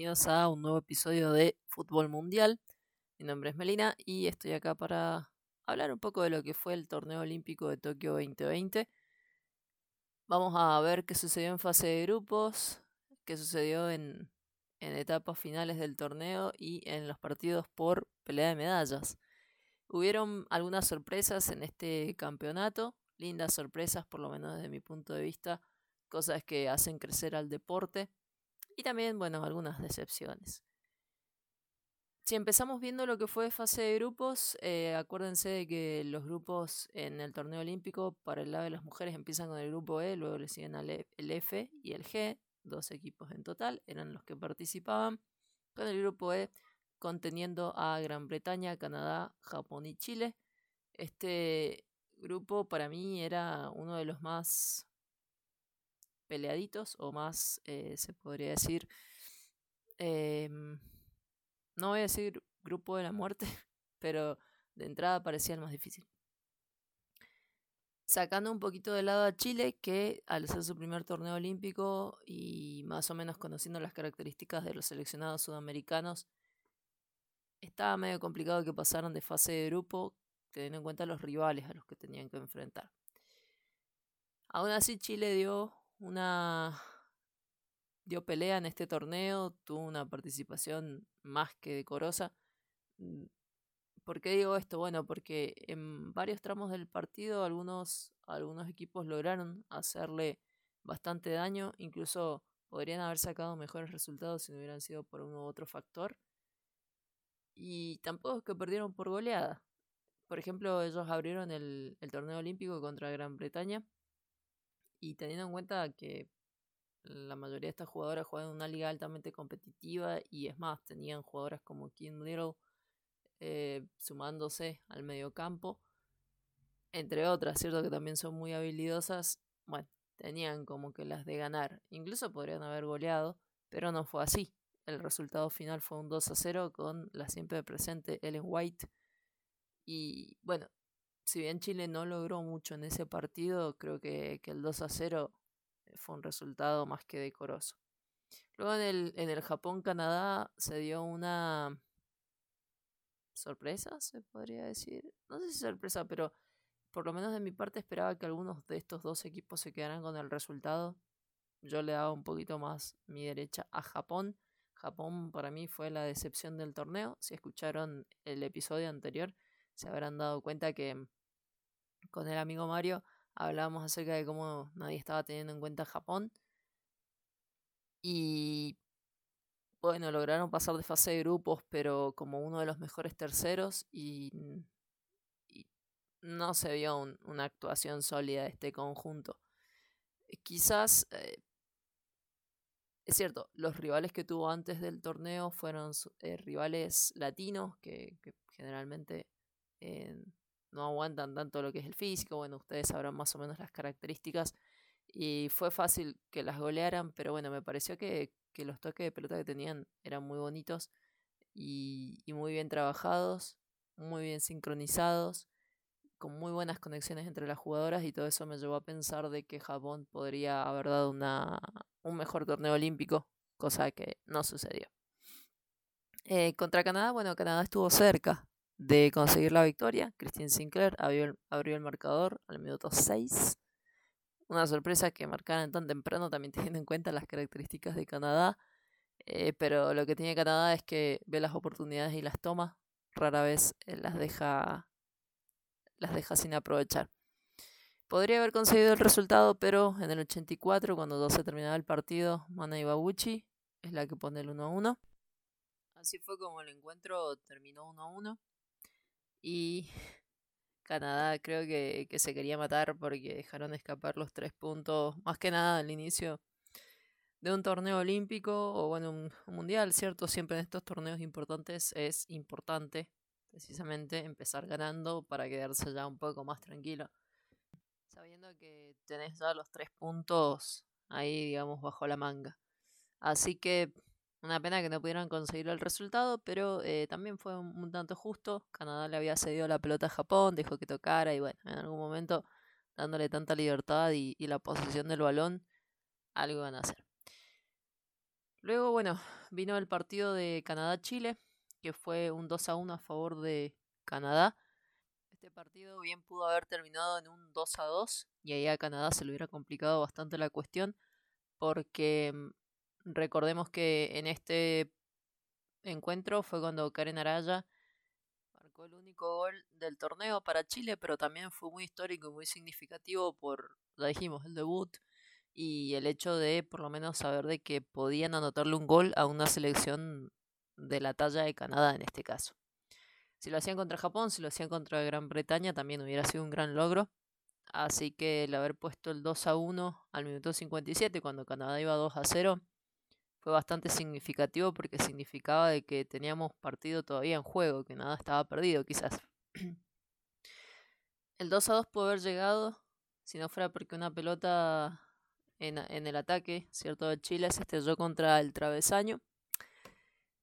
bienvenidos a un nuevo episodio de Fútbol Mundial. Mi nombre es Melina y estoy acá para hablar un poco de lo que fue el torneo olímpico de Tokio 2020. Vamos a ver qué sucedió en fase de grupos, qué sucedió en, etapas finales del torneo y en los partidos por pelea de medallas. Hubieron algunas sorpresas en este campeonato, lindas sorpresas por lo menos desde mi punto de vista, cosas que hacen crecer al deporte y también, bueno, algunas decepciones. Si empezamos viendo lo que fue fase de grupos, eh, acuérdense de que los grupos en el torneo olímpico para el lado de las mujeres empiezan con el grupo E, luego le siguen e, el F y el G, dos equipos en total, eran los que participaban. Con el grupo E conteniendo a Gran Bretaña, Canadá, Japón y Chile. Este grupo para mí era uno de los más peleaditos o más, eh, se podría decir, em, no voy a decir grupo de la muerte, pero de entrada parecía el más difícil. Sacando un poquito de lado a Chile, que al ser su primer torneo olímpico y más o menos conociendo las características de los seleccionados sudamericanos, estaba medio complicado que pasaran de fase de grupo, teniendo en cuenta los rivales a los que tenían que enfrentar. Aún así, Chile dio una dio pelea en este torneo, tuvo una participación más que decorosa. Mm, ¿Por qué digo esto? Bueno, porque en varios tramos del partido algunos, algunos equipos lograron hacerle bastante daño, incluso podrían haber sacado mejores resultados si no hubieran sido por uno u otro factor. Y tampoco es que perdieron por goleada. Por ejemplo, ellos abrieron el, el torneo olímpico contra Gran Bretaña y teniendo en cuenta que la mayoría de estas jugadoras juegan en una liga altamente competitiva y es más, tenían jugadoras como Kim Little eh, sumándose al mediocampo, entre otras, ¿cierto? Que también son muy habilidosas. Bueno, tenían como que las de ganar. Incluso podrían haber goleado, pero no fue así. El resultado final fue un 2 a 0 con la siempre presente Ellen White. Y bueno, si bien Chile no logró mucho en ese partido, creo que, el 2 a 0 eh, fue un resultado más que decoroso. Luego en el, en el Japón-Canadá se dio una sorpresa, se podría decir. No sé si sorpresa, pero por lo menos de mi parte esperaba que algunos de estos dos equipos se quedaran con el resultado. Yo le daba un poquito más mi derecha a Japón. Japón para mí fue la decepción del torneo. Si escucharon el episodio anterior, se habrán dado cuenta que con el amigo Mario hablábamos acerca de cómo nadie estaba teniendo en cuenta Japón. Y bueno, lograron pasar de fase de grupos, pero como uno de los mejores terceros y, no se vio una actuación sólida de este conjunto. Quizás, eh, es cierto, los rivales que tuvo antes del torneo fueron eh, rivales latinos que, generalmente eh, no aguantan tanto lo que es el físico, bueno, ustedes sabrán más o menos las características y fue fácil que las golearan, pero bueno, me pareció que, los toques de pelota que tenían eran muy bonitos y, muy bien trabajados, muy bien sincronizados, con muy buenas conexiones entre las jugadoras y todo eso me llevó a pensar de que Japón podría haber dado una, un mejor torneo olímpico, cosa que no sucedió. Eh, contra Canadá, bueno, Canadá estuvo cerca, de conseguir la victoria. Christine Sinclair abrió el, marcador al minuto 6. Una sorpresa que marcaran tan temprano, también teniendo en cuenta las características de Canadá. Eh, pero lo que tiene Canadá es que ve las oportunidades y las toma. Rara vez eh, las deja, las deja sin aprovechar. Podría haber conseguido el resultado, pero en el 84, cuando se terminaba el partido, Mana Iwabuchi es la que pone el 1 a 1. Así fue como el encuentro terminó 1 a 1. Y Canadá creo que, se quería matar porque dejaron escapar los tres puntos, más que nada al inicio de un torneo olímpico o bueno, un, mundial, ¿cierto? Siempre en estos torneos importantes es importante precisamente empezar ganando para quedarse ya un poco más tranquilo. Sabiendo que tenés ya los tres puntos ahí, digamos, bajo la manga. Así que una pena que no pudieran conseguir el resultado, pero eh, también fue un, tanto justo. Canadá le había cedido la pelota a Japón, dejó que tocara y bueno, en algún momento dándole tanta libertad y, la posesión del balón, algo iban a hacer. Luego, bueno, vino el partido de Canadá-Chile, que fue un 2 a 1 a favor de Canadá. Este partido bien pudo haber terminado en un 2 a 2 y ahí a Canadá se le hubiera complicado bastante la cuestión porque mm, recordemos que en este encuentro fue cuando Karen Araya marcó el único gol del torneo para Chile, pero también fue muy histórico y muy significativo por, ya dijimos, el debut y el hecho de por lo menos saber de que podían anotarle un gol a una selección de la talla de Canadá en este caso. Si lo hacían contra Japón, si lo hacían contra Gran Bretaña, también hubiera sido un gran logro. Así que el haber puesto el 2 a 1 al minuto 57, cuando Canadá iba 2 a 0, fue bastante significativo porque significaba de que teníamos partido todavía en juego, que nada estaba perdido quizás. el 2 a 2 pudo haber llegado si no fuera porque una pelota en, en el ataque, ¿cierto? De Chile se estrelló contra el travesaño.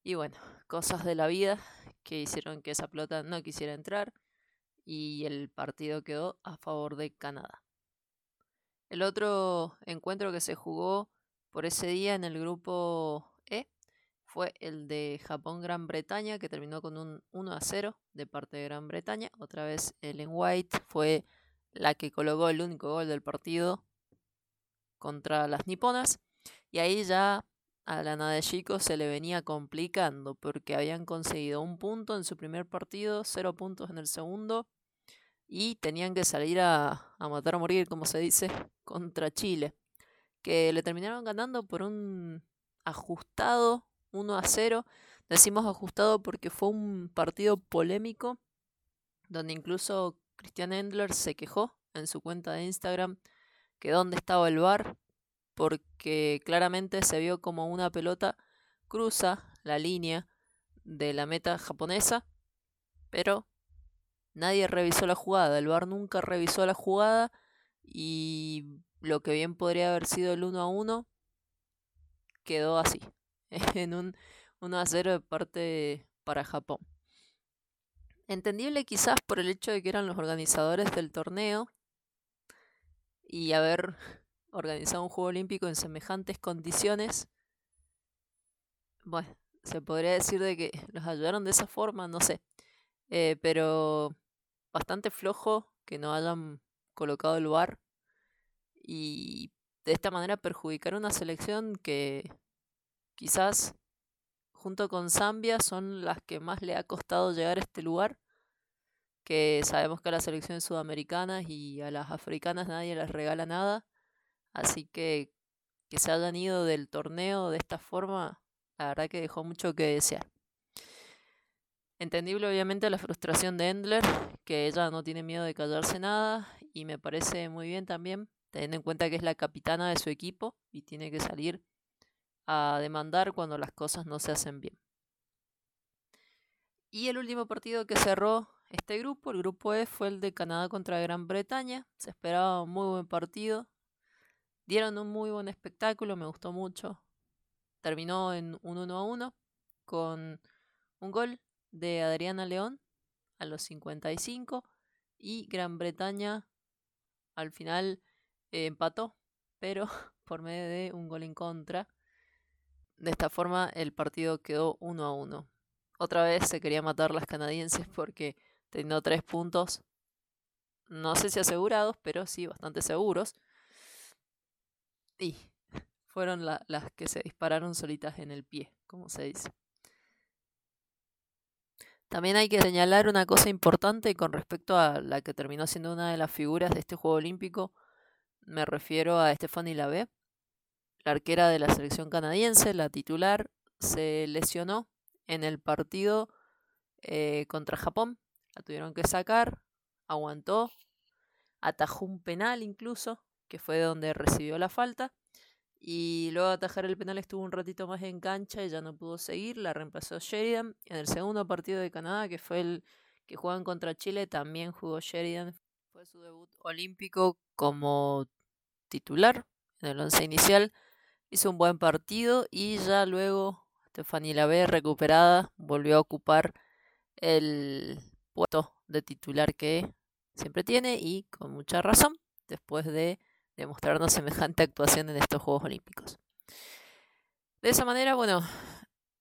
Y bueno, cosas de la vida que hicieron que esa pelota no quisiera entrar y el partido quedó a favor de Canadá. El otro encuentro que se jugó por ese día en el grupo E fue el de Japón-Gran Bretaña, que terminó con un 1 a 0 de parte de Gran Bretaña. Otra vez Ellen White fue la que colocó el único gol del partido contra las niponas. Y ahí ya a la de Chico se le venía complicando porque habían conseguido un punto en su primer partido, cero puntos en el segundo y tenían que salir a, a matar a morir, como se dice, contra Chile, que le terminaron ganando por un ajustado 1 a 0. Decimos ajustado porque fue un partido polémico donde incluso Christian Endler se quejó en su cuenta de Instagram que dónde estaba el bar porque claramente se vio como una pelota cruza la línea de la meta japonesa, pero nadie revisó la jugada, el VAR nunca revisó la jugada y lo que bien podría haber sido el 1 a 1 quedó así, en un 1 a 0 de parte para Japón. Entendible quizás por el hecho de que eran los organizadores del torneo y haber organizado un Juego Olímpico en semejantes condiciones. Bueno, se podría decir de que los ayudaron de esa forma, no sé. Eh, pero bastante flojo que no hayan colocado el bar y de esta manera perjudicar una selección que quizás junto con Zambia son las que más le ha costado llegar a este lugar que sabemos que a las selecciones sudamericanas y a las africanas nadie les regala nada. Así que que se hayan ido del torneo de esta forma la verdad que dejó mucho que desear. Entendible obviamente la frustración de Endler, que ella no tiene miedo de callarse nada y me parece muy bien también, teniendo en cuenta que es la capitana de su equipo y tiene que salir a demandar cuando las cosas no se hacen bien. Y el último partido que cerró este grupo, el grupo E, fue el de Canadá contra Gran Bretaña. Se esperaba un muy buen partido. Dieron un muy buen espectáculo, me gustó mucho. Terminó en un 1 a 1 con un gol de Adriana León a los 55 y Gran Bretaña al final empató, pero por medio de un gol en contra. De esta forma el partido quedó 1 a 1. Otra vez se quería matar las canadienses porque teniendo tres puntos, no sé si asegurados, pero sí bastante seguros. Y fueron las que se dispararon solitas en el pie, como se dice. También hay que señalar una cosa importante con respecto a la que terminó siendo una de las figuras de este Juego Olímpico. Me refiero a Stephanie Lavey, la arquera de la selección canadiense, la titular, se lesionó en el partido eh, contra Japón. La tuvieron que sacar, aguantó, atajó un penal incluso, que fue donde recibió la falta. Y luego de atajar el penal estuvo un ratito más en cancha y ya no pudo seguir. La reemplazó Sheridan. En el segundo partido de Canadá, que fue el que jugaban contra Chile, también jugó Sheridan. Fue su debut olímpico como titular en el once inicial. Hizo un buen partido y ya luego Stephanie Lavey, recuperada, volvió a ocupar el puesto de titular que siempre tiene y con mucha razón después de demostrarnos semejante actuación en estos Juegos Olímpicos. De esa manera, bueno,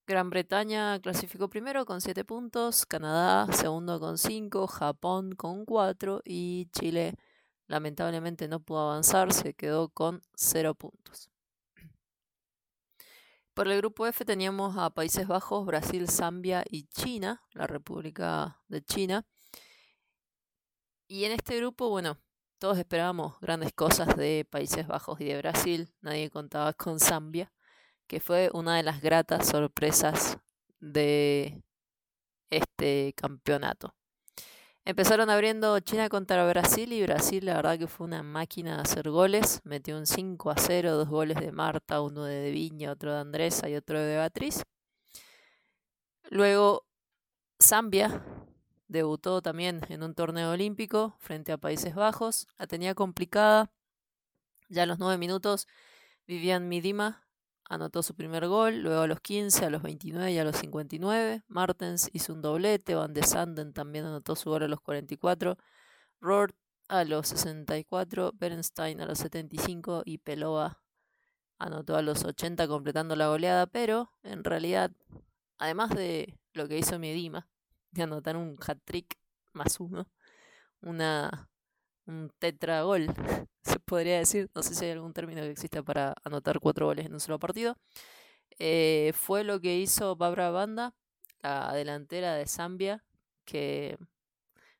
Gran Bretaña clasificó primero con 7 puntos, Canadá segundo con 5, Japón con 4 y Chile lamentablemente no pudo avanzar, se quedó con 0 puntos. Por el grupo F teníamos a Países Bajos, Brasil, Zambia y China, la República de China. Y en este grupo, bueno, todos esperábamos grandes cosas de Países Bajos y de Brasil, nadie contaba con Zambia, que fue una de las gratas sorpresas de este campeonato. Empezaron abriendo China contra Brasil y Brasil la verdad que fue una máquina de hacer goles. Metió un 5 a 0, dos goles de Marta, uno de Viña, otro de Andresa y otro de Beatriz. Luego Zambia debutó también en un torneo olímpico frente a Países Bajos. La tenía complicada. Ya a los 9 minutos Vivian Midima anotó su primer gol, luego a los 15, a los 29 y a los 59. Martens hizo un doblete, Van de Sanden también anotó su gol a los 44. Rohr a los 64, Bernstein a los 75 y Pelova anotó a los 80 completando la goleada, pero en realidad, además de lo que hizo Medima, de anotar un hat-trick más uno, una, un tetragol, se podría decir, no sé si hay algún término que exista para anotar cuatro goles en un solo partido, eh, fue lo que hizo Babra Banda, la delantera de Zambia, que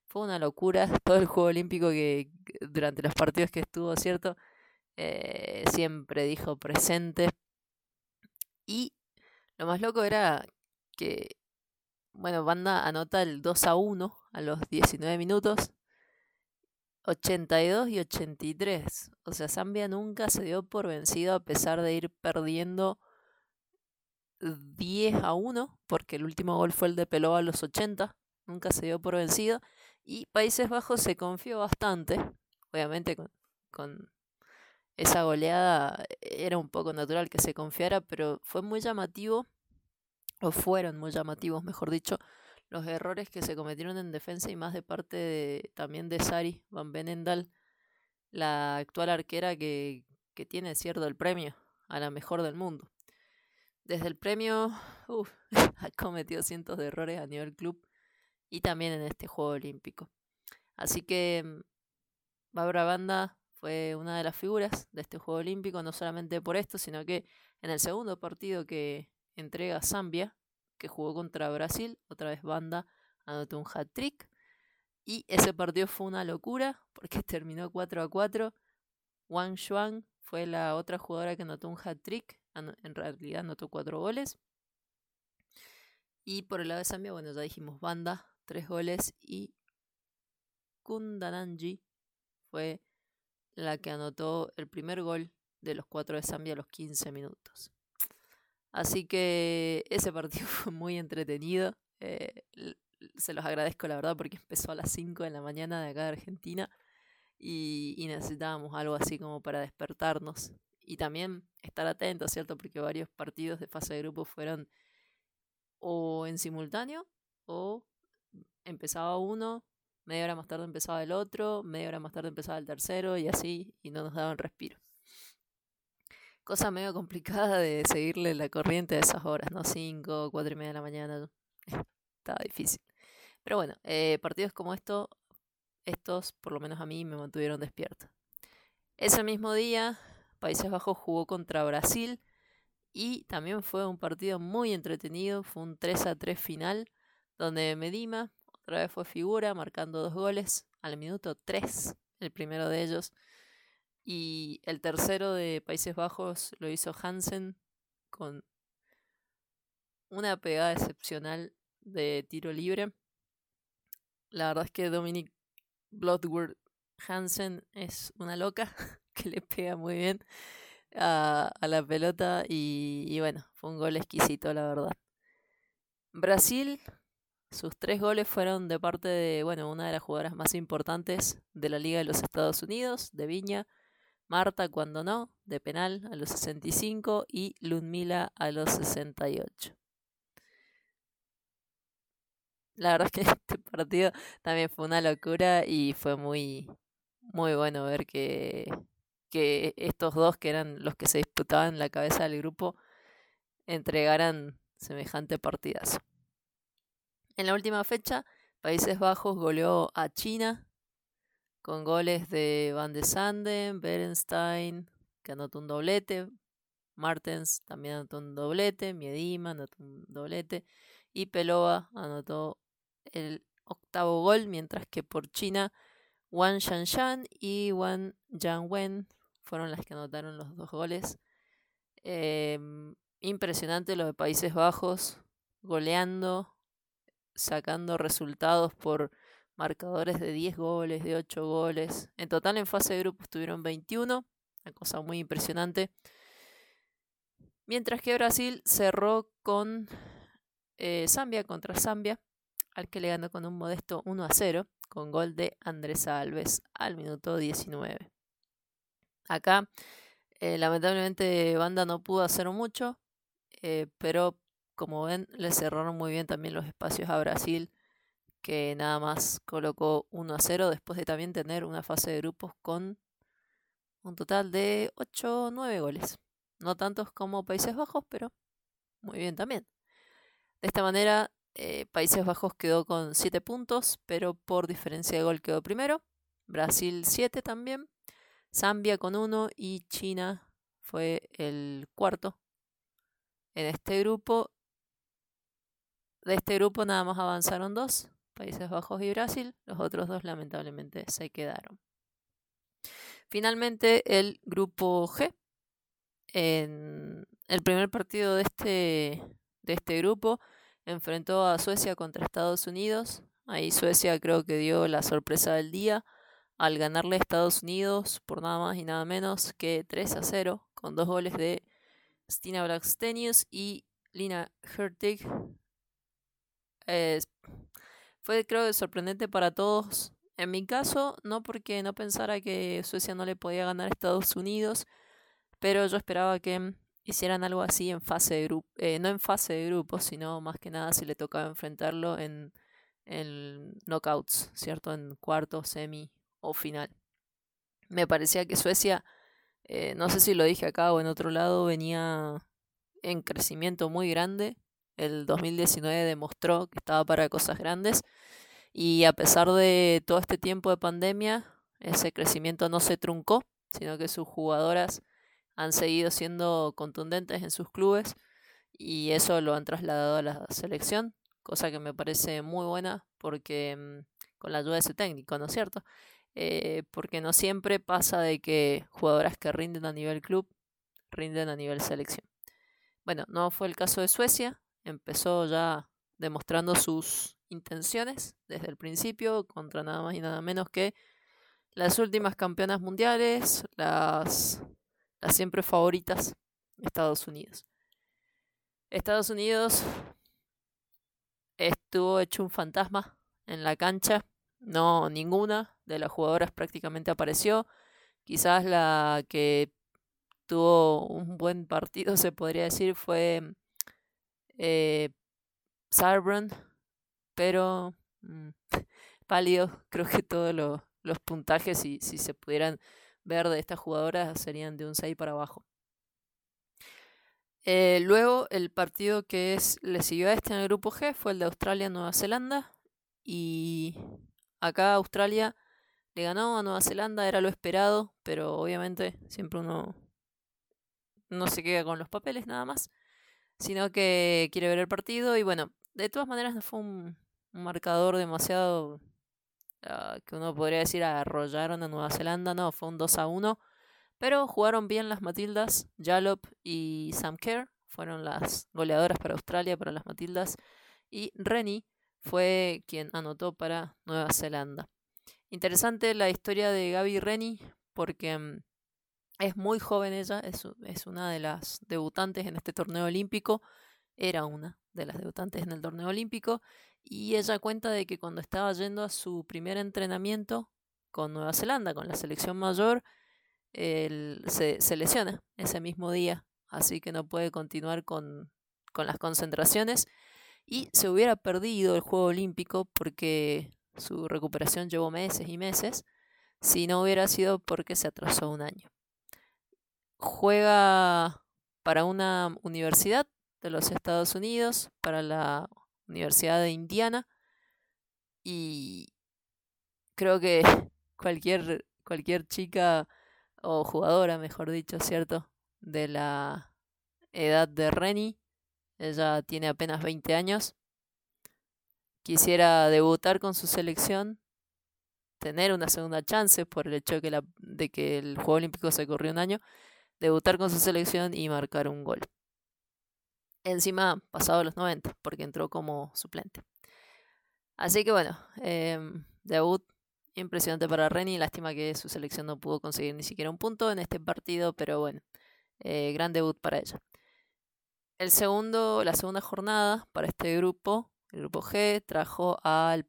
fue una locura todo el juego olímpico que durante los partidos que estuvo, ¿cierto? Eh, siempre dijo presente. Y lo más loco era que, bueno, Banda anota el 2 a 1 a los 19 minutos 82 y 83. O sea, Zambia nunca se dio por vencido a pesar de ir perdiendo 10 a 1, porque el último gol fue el de Peló a los 80. Nunca se dio por vencido. Y Países Bajos se confió bastante. Obviamente con, con esa goleada era un poco natural que se confiara, pero fue muy llamativo, o fueron muy llamativos, mejor dicho, los errores que se cometieron en defensa y más de parte de, también de Sari Van Benendal, la actual arquera que, que tiene cierto el premio a la mejor del mundo. Desde el premio ha cometido cientos de errores a nivel club y también en este Juego Olímpico. Así que mm, Barbara Banda fue una de las figuras de este Juego Olímpico, no solamente por esto, sino que en el segundo partido que entrega Zambia, que jugó contra Brasil, otra vez Banda anotó un hat-trick. Y ese partido fue una locura porque terminó 4 a 4. Wang Xuan fue la otra jugadora que anotó un hat-trick. En realidad anotó 4 goles. Y por el lado de Zambia, bueno, ya dijimos Banda, 3 goles. Y Kundananji fue la que anotó el primer gol de los 4 de Zambia a los 15 minutos. Así que ese partido fue muy entretenido. Eh, se los agradezco la verdad porque empezó a las 5 de la mañana de acá de Argentina y, necesitábamos algo así como para despertarnos y también estar atentos, ¿cierto? Porque varios partidos de fase de grupo fueron o en simultáneo o empezaba uno, media hora más tarde empezaba el otro, media hora más tarde empezaba el tercero y así y no nos daban respiro cosa medio complicada de seguirle la corriente a esas horas, ¿no? 5, 4 y media de la mañana. Estaba difícil. Pero bueno, eh, partidos como esto, estos por lo menos a mí me mantuvieron despierto. Ese mismo día, Países Bajos jugó contra Brasil y también fue un partido muy entretenido. Fue un 3 a 3 final donde Medima otra vez fue figura, marcando dos goles al minuto 3, el primero de ellos. Y el tercero de Países Bajos lo hizo Hansen con una pegada excepcional de tiro libre. La verdad es que Dominic Bloodworth Hansen es una loca que le pega muy bien a, la pelota y, y, bueno, fue un gol exquisito, la verdad. Brasil, sus tres goles fueron de parte de, bueno, una de las jugadoras más importantes de la Liga de los Estados Unidos, de Viña, Marta cuando no, de penal a los 65 y Ludmila a los 68. La verdad es que este partido también fue una locura y fue muy, muy bueno ver que, que estos dos, que eran los que se disputaban la cabeza del grupo, entregaran semejante partidazo. En la última fecha, Países Bajos goleó a China con goles de Van de Sanden, Berenstein, que anotó un doblete, Martens también anotó un doblete, Miedima anotó un doblete y Pelova anotó el octavo gol, mientras que por China Wang Shanshan y Wang Jianwen fueron las que anotaron los dos goles. Em, impresionante lo de Países Bajos, goleando, sacando resultados por marcadores de 10 goles, de 8 goles. En total en fase de grupos tuvieron 21, una cosa muy impresionante. Mientras que Brasil cerró con eh, Zambia contra Zambia, al que le ganó con un modesto 1 a 0, con gol de Andrés Alves al minuto 19. Acá, eh, lamentablemente, Banda no pudo hacer mucho, eh, pero como ven, le cerraron muy bien también los espacios a Brasil, que nada más colocó 1 a 0 después de también tener una fase de grupos con un total de 8 o 9 goles. No tantos como Países Bajos, pero muy bien también. De esta manera, eh, Países Bajos quedó con 7 puntos, pero por diferencia de gol quedó primero. Brasil 7 también. Zambia con 1 y China fue el cuarto en este grupo. De este grupo nada más avanzaron dos, Países Bajos y Brasil. Los otros dos lamentablemente se quedaron. Finalmente el grupo G. En el primer partido de este, de este grupo enfrentó a Suecia contra Estados Unidos. Ahí Suecia creo que dio la sorpresa del día al ganarle a Estados Unidos por nada más y nada menos que 3 a 0 con dos goles de Stina Blackstenius y Lina Hertig. Fue creo sorprendente para todos. En mi caso, no porque no pensara que Suecia no le podía ganar a Estados Unidos, pero yo esperaba que hicieran algo así en fase de grupo, eh, no en fase de grupos, sino más que nada si le tocaba enfrentarlo en, en knockouts, ¿cierto? En cuarto, semi o final. Me parecía que Suecia, eh, no sé si lo dije acá o en otro lado, venía en crecimiento muy grande. El 2019 demostró que estaba para cosas grandes y a pesar de todo este tiempo de pandemia, ese crecimiento no se truncó, sino que sus jugadoras han seguido siendo contundentes en sus clubes y eso lo han trasladado a la selección, cosa que me parece muy buena porque mm, con la ayuda de ese técnico, ¿no es cierto? Eh, porque no siempre pasa de que jugadoras que rinden a nivel club rinden a nivel selección. Bueno, no fue el caso de Suecia, empezó ya demostrando sus intenciones desde el principio contra nada más y nada menos que las últimas campeonas mundiales, las las siempre favoritas, Estados Unidos. Estados Unidos estuvo hecho un fantasma en la cancha. No, ninguna de las jugadoras prácticamente apareció. Quizás la que tuvo un buen partido, se podría decir, fue eh, pero mm, pálido. Creo que todos los puntajes, si, si se pudieran ver de estas jugadoras serían de un 6 para abajo. Eh, luego el partido que le siguió a este en el grupo G fue el de Australia-Nueva Zelanda. Y acá Australia le ganó a Nueva Zelanda, era lo esperado, pero obviamente siempre uno no se queda con los papeles nada más, sino que quiere ver el partido. Y bueno, de todas maneras no fue un marcador demasiado Ah, que uno podría decir arrollaron a Nueva Zelanda, no, fue un 2 a 1. Pero jugaron bien las Matildas, Jalop y Sam Kerr fueron las goleadoras para Australia, para las Matildas. Y Rennie fue quien anotó para Nueva Zelanda. Interesante la historia de Gaby Rennie porque mm, es muy joven ella, es, es una de las debutantes en este torneo olímpico, era una de las debutantes en el torneo olímpico y ella cuenta de que cuando estaba yendo a su primer entrenamiento con Nueva Zelanda, con la selección mayor, se, lesiona ese mismo día, así que no puede continuar con, con las concentraciones y se hubiera perdido el Juego Olímpico porque su recuperación llevó meses y meses, si no hubiera sido porque se atrasó un año. Juega para una universidad de los Estados Unidos para la Universidad de Indiana. Y creo que cualquier, cualquier chica o jugadora, mejor dicho, ¿cierto? De la edad de Rennie, ella tiene apenas 20 años, quisiera debutar con su selección, tener una segunda chance por el hecho de que, la, de que el Juego Olímpico se corrió un año, debutar con su selección y marcar un gol. Encima, pasado los 90, porque entró como suplente. Así que bueno, em, debut impresionante para Reni. Lástima que su selección no pudo conseguir ni siquiera un punto en este partido, pero bueno, eh, gran debut para ella. El segundo, la segunda jornada para este grupo, el grupo G, trajo al,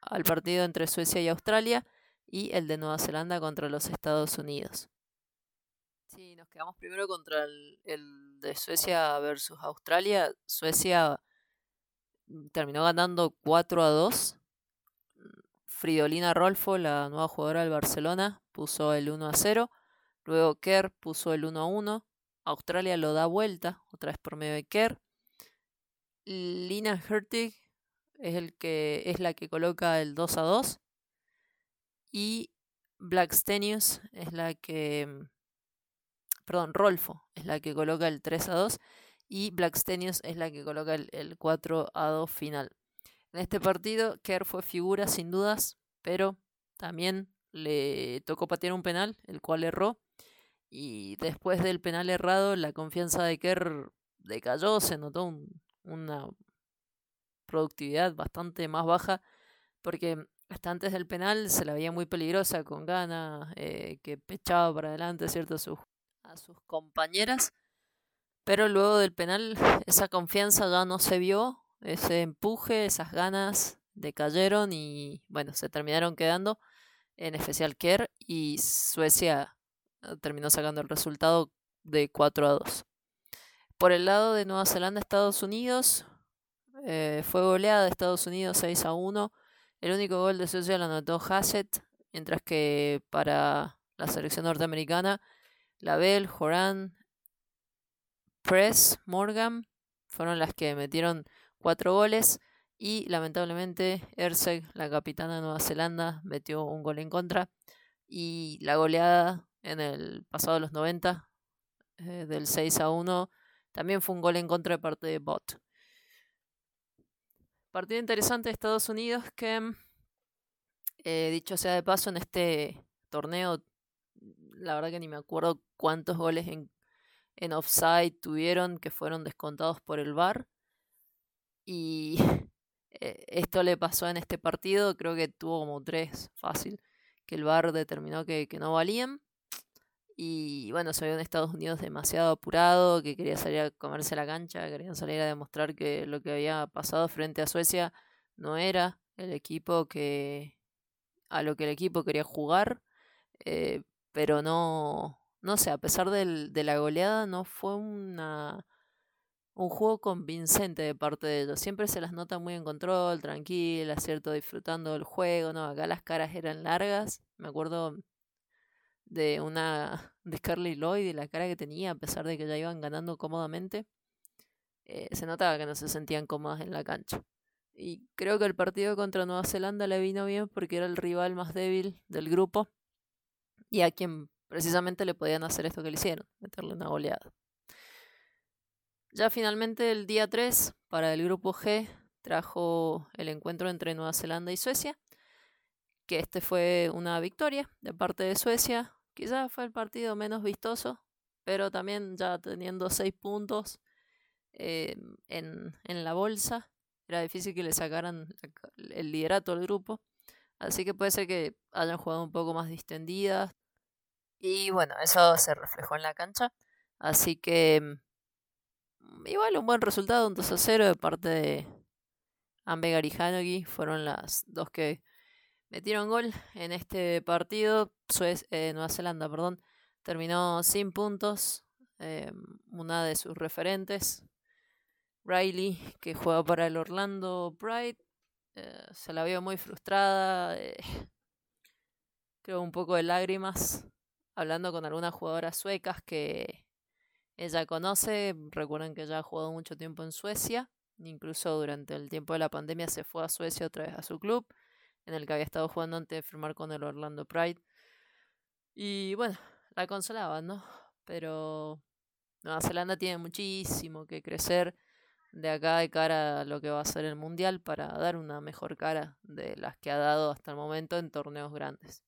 al partido entre Suecia y Australia y el de Nueva Zelanda contra los Estados Unidos. Sí, nos quedamos primero contra el, el de Suecia versus Australia. Suecia terminó ganando 4 a 2 Fridolina Rolfo, la nueva jugadora del Barcelona, puso el 1 a 0. Luego Kerr puso el 1 a 1. Australia lo da vuelta, otra vez por medio de Kerr. Lina Hertig es, el que, es la que coloca el 2 a 2. Y Blackstenius es la que. Perdón, Rolfo es la que coloca el 3 a 2. Y Blackstenius es la que coloca el, el 4 a 2 final. En este partido, Kerr fue figura sin dudas, pero también le tocó patear un penal, el cual erró. Y después del penal errado, la confianza de Kerr decayó, se notó una productividad bastante más baja, porque hasta antes del penal se la veía muy peligrosa, con ganas, eh, que pechaba para adelante, ¿cierto? sus, a sus compañeras. Pero luego del penal, esa confianza ya no se vio ese empuje, esas ganas decayeron y bueno, se terminaron quedando, en especial Kerr y Suecia eh, terminó sacando el resultado de 4 a 2. Por el lado de Nueva Zelanda, Estados Unidos, eh, fue goleada Estados Unidos 6 a 1. El único gol de Suecia lo anotó Hassett, mientras que para la selección norteamericana, Labelle, Joran, Press, Morgan fueron las que metieron cuatro goles y lamentablemente Erseg, la capitana de Nueva Zelanda, metió un gol en contra y la goleada en el pasado de los 90 eh, del 6 a 1 también fue un gol en contra de parte de Bot. Partido interesante de Estados Unidos que, eh, dicho sea de paso, en este torneo, la verdad que ni me acuerdo cuántos goles en, en offside tuvieron que fueron descontados por el VAR. Y eh, esto le pasó en este partido, creo que tuvo como tres fácil, que el VAR determinó que, no valían. Y bueno, se vio en Estados Unidos demasiado apurado, que quería salir a comerse la cancha, querían salir a demostrar que lo que había pasado frente a Suecia no era el equipo que a lo que el equipo quería jugar, eh, pero no, no sé, a pesar del, de la goleada no fue una un juego convincente de parte de ellos. Siempre se las nota muy en control, tranquila, ¿cierto? Disfrutando del juego, ¿no? Acá las caras eran largas. Me acuerdo de una de Scarlett Lloyd y la cara que tenía, a pesar de que ya iban ganando cómodamente. Eh, se notaba que no se sentían cómodas en la cancha. Y creo que el partido contra Nueva Zelanda le vino bien porque era el rival más débil del grupo y a quien precisamente le podían hacer esto que le hicieron, meterle una goleada. Ya finalmente el día 3 para el grupo G trajo el encuentro entre Nueva Zelanda y Suecia, que este fue una victoria de parte de Suecia. Quizás fue el partido menos vistoso, pero también ya teniendo 6 puntos eh, en, en la bolsa, era difícil que le sacaran el liderato al grupo. Así que puede ser que hayan jugado un poco más distendidas. Y bueno, eso se reflejó en la cancha. Así que igual un buen resultado, un 2 a 0 de parte de Ambegar y Hanogi. Fueron las dos que metieron gol en este partido. Eh, Nueva Zelanda, perdón, terminó sin puntos. Eh, una de sus referentes, Riley, que juega para el Orlando Pride, eh, se la vio muy frustrada. creo un poco de lágrimas. Hablando con algunas jugadoras suecas que ella conoce, recuerden que ella ha jugado mucho tiempo en Suecia, incluso durante el tiempo de la pandemia se fue a Suecia otra vez a su club, en el que había estado jugando antes de firmar con el Orlando Pride. Y bueno, la consolaban, ¿no? Pero Nueva Zelanda tiene muchísimo que crecer de acá de cara a lo que va a ser el Mundial para dar una mejor cara de las que ha dado hasta el momento en torneos grandes.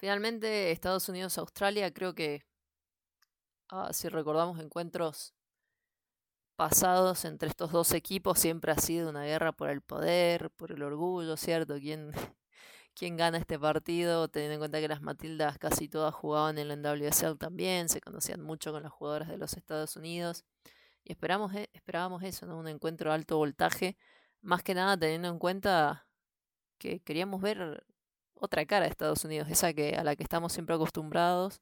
Finalmente, Estados Unidos-Australia, creo que ah, si recordamos encuentros pasados entre estos dos equipos, siempre ha sido una guerra por el poder, por el orgullo, ¿cierto? ¿Quién, quién gana este partido, teniendo en cuenta que las Matildas casi todas jugaban en la NWSL también, se conocían mucho con las jugadoras de los Estados Unidos. Y esperamos, eh, esperábamos eso, ¿no? Un encuentro de alto voltaje, más que nada teniendo en cuenta que queríamos ver otra cara de Estados Unidos, esa que a la que estamos siempre acostumbrados,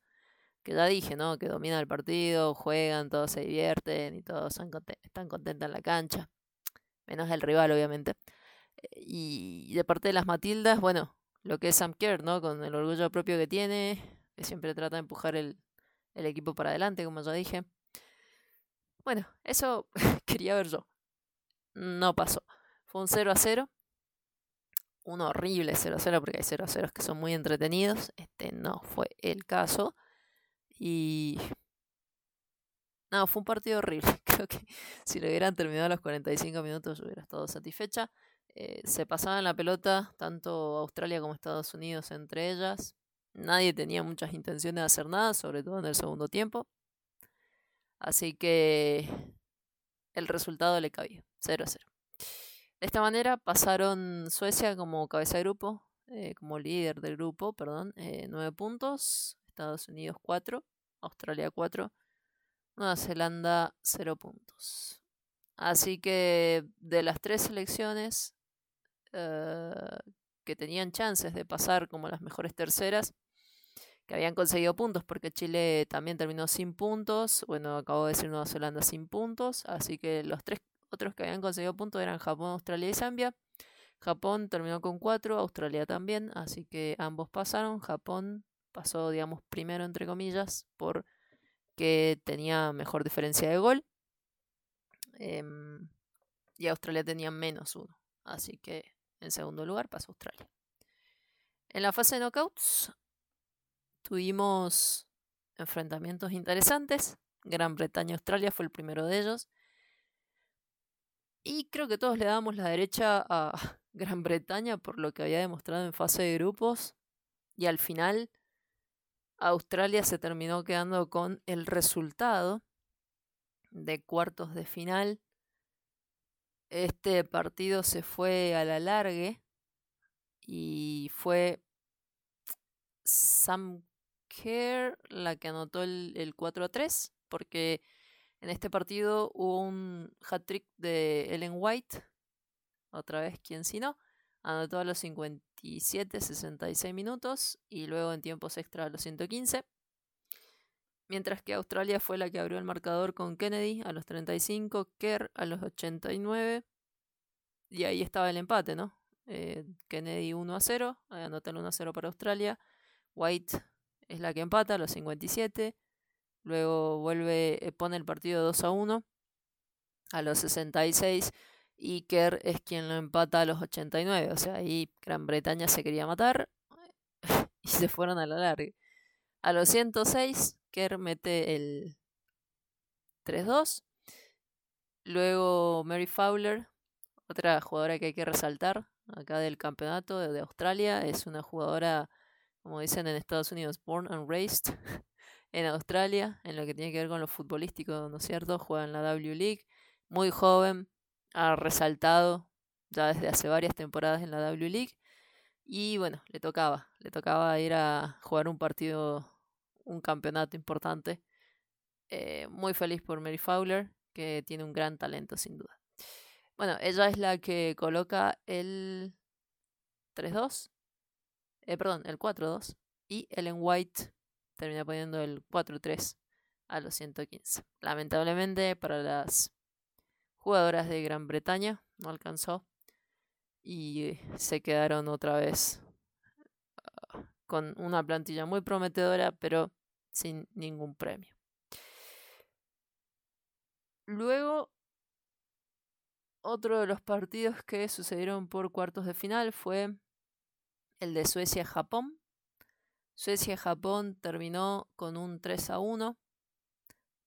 que ya dije, ¿no? Que domina el partido, juegan, todos se divierten y todos están contentos en la cancha, menos el rival, obviamente. Y de parte de las Matildas, bueno, lo que es Sam Kerr, ¿no? Con el orgullo propio que tiene, que siempre trata de empujar el, el equipo para adelante, como ya dije. Bueno, eso quería ver yo. No pasó. Fue un 0 a 0. Un horrible 0 a 0 porque hay 0 a 0 que son muy entretenidos. Este no fue el caso. Y. No, fue un partido horrible. Creo que si lo hubieran terminado a los 45 minutos hubiera estado satisfecha. Eh, se pasaban la pelota tanto Australia como Estados Unidos entre ellas. Nadie tenía muchas intenciones de hacer nada, sobre todo en el segundo tiempo. Así que el resultado le cabía, 0 a 0. De esta manera pasaron Suecia como cabeza de grupo, eh, como líder del grupo, perdón, eh, 9 puntos, Estados Unidos 4, Australia 4, Nueva Zelanda 0 puntos. Así que de las tres selecciones eh, que tenían chances de pasar como las mejores terceras, que habían conseguido puntos, porque Chile también terminó sin puntos, bueno, acabo de decir Nueva Zelanda sin puntos, así que los tres otros que habían conseguido puntos eran Japón, Australia y Zambia. Japón terminó con cuatro, Australia también, así que ambos pasaron. Japón pasó, digamos, primero, entre comillas, porque tenía mejor diferencia de gol. Em, y Australia tenía menos uno, así que en segundo lugar pasó Australia. En la fase de knockouts tuvimos enfrentamientos interesantes. Gran Bretaña-Australia fue el primero de ellos. Y creo que todos le damos la derecha a Gran Bretaña por lo que había demostrado en fase de grupos. Y al final Australia se terminó quedando con el resultado de cuartos de final este partido se fue a la largue y fue Sam Kerr la que anotó el, el 4 a 3, porque en este partido hubo un hat-trick de Ellen White, otra vez, quien si no, anotó a los 57, 66 minutos y luego en tiempos extra a los 115. Mientras que Australia fue la que abrió el marcador con Kennedy a los 35, Kerr a los 89. Y ahí estaba el empate, ¿no? Eh, Kennedy 1 a 0, anota el 1 a 0 para Australia. White es la que empata a los 57. Luego vuelve, eh, pone el partido 2 a 1 a los 66. Y Kerr es quien lo empata a los 89. O sea, ahí Gran Bretaña se quería matar y se fueron a la larga. A los 106, Kerr mete el 3-2. Luego Mary Fowler, otra jugadora que hay que resaltar acá del campeonato de, Australia, es una jugadora, como dicen en Estados Unidos, born and raised en Australia, en lo que tiene que ver con lo futbolístico, ¿no es cierto? Juega en la W League, muy joven, ha resaltado ya desde hace varias temporadas en la W League. Y bueno, le tocaba, le tocaba ir a jugar un partido un campeonato importante. Eh, muy feliz por Mary Fowler, que tiene un gran talento sin duda. Bueno, ella es la que coloca el 3-2, eh, perdón, el 4-2, y Ellen White termina poniendo el 4-3 a los 115. Lamentablemente para las jugadoras de Gran Bretaña no alcanzó y se quedaron otra vez ah, con una plantilla muy prometedora, pero sin ningún premio. luego, otro de los partidos que sucedieron por cuartos de final fue el de Suecia-Japón. Suecia-Japón terminó con un 3 a 1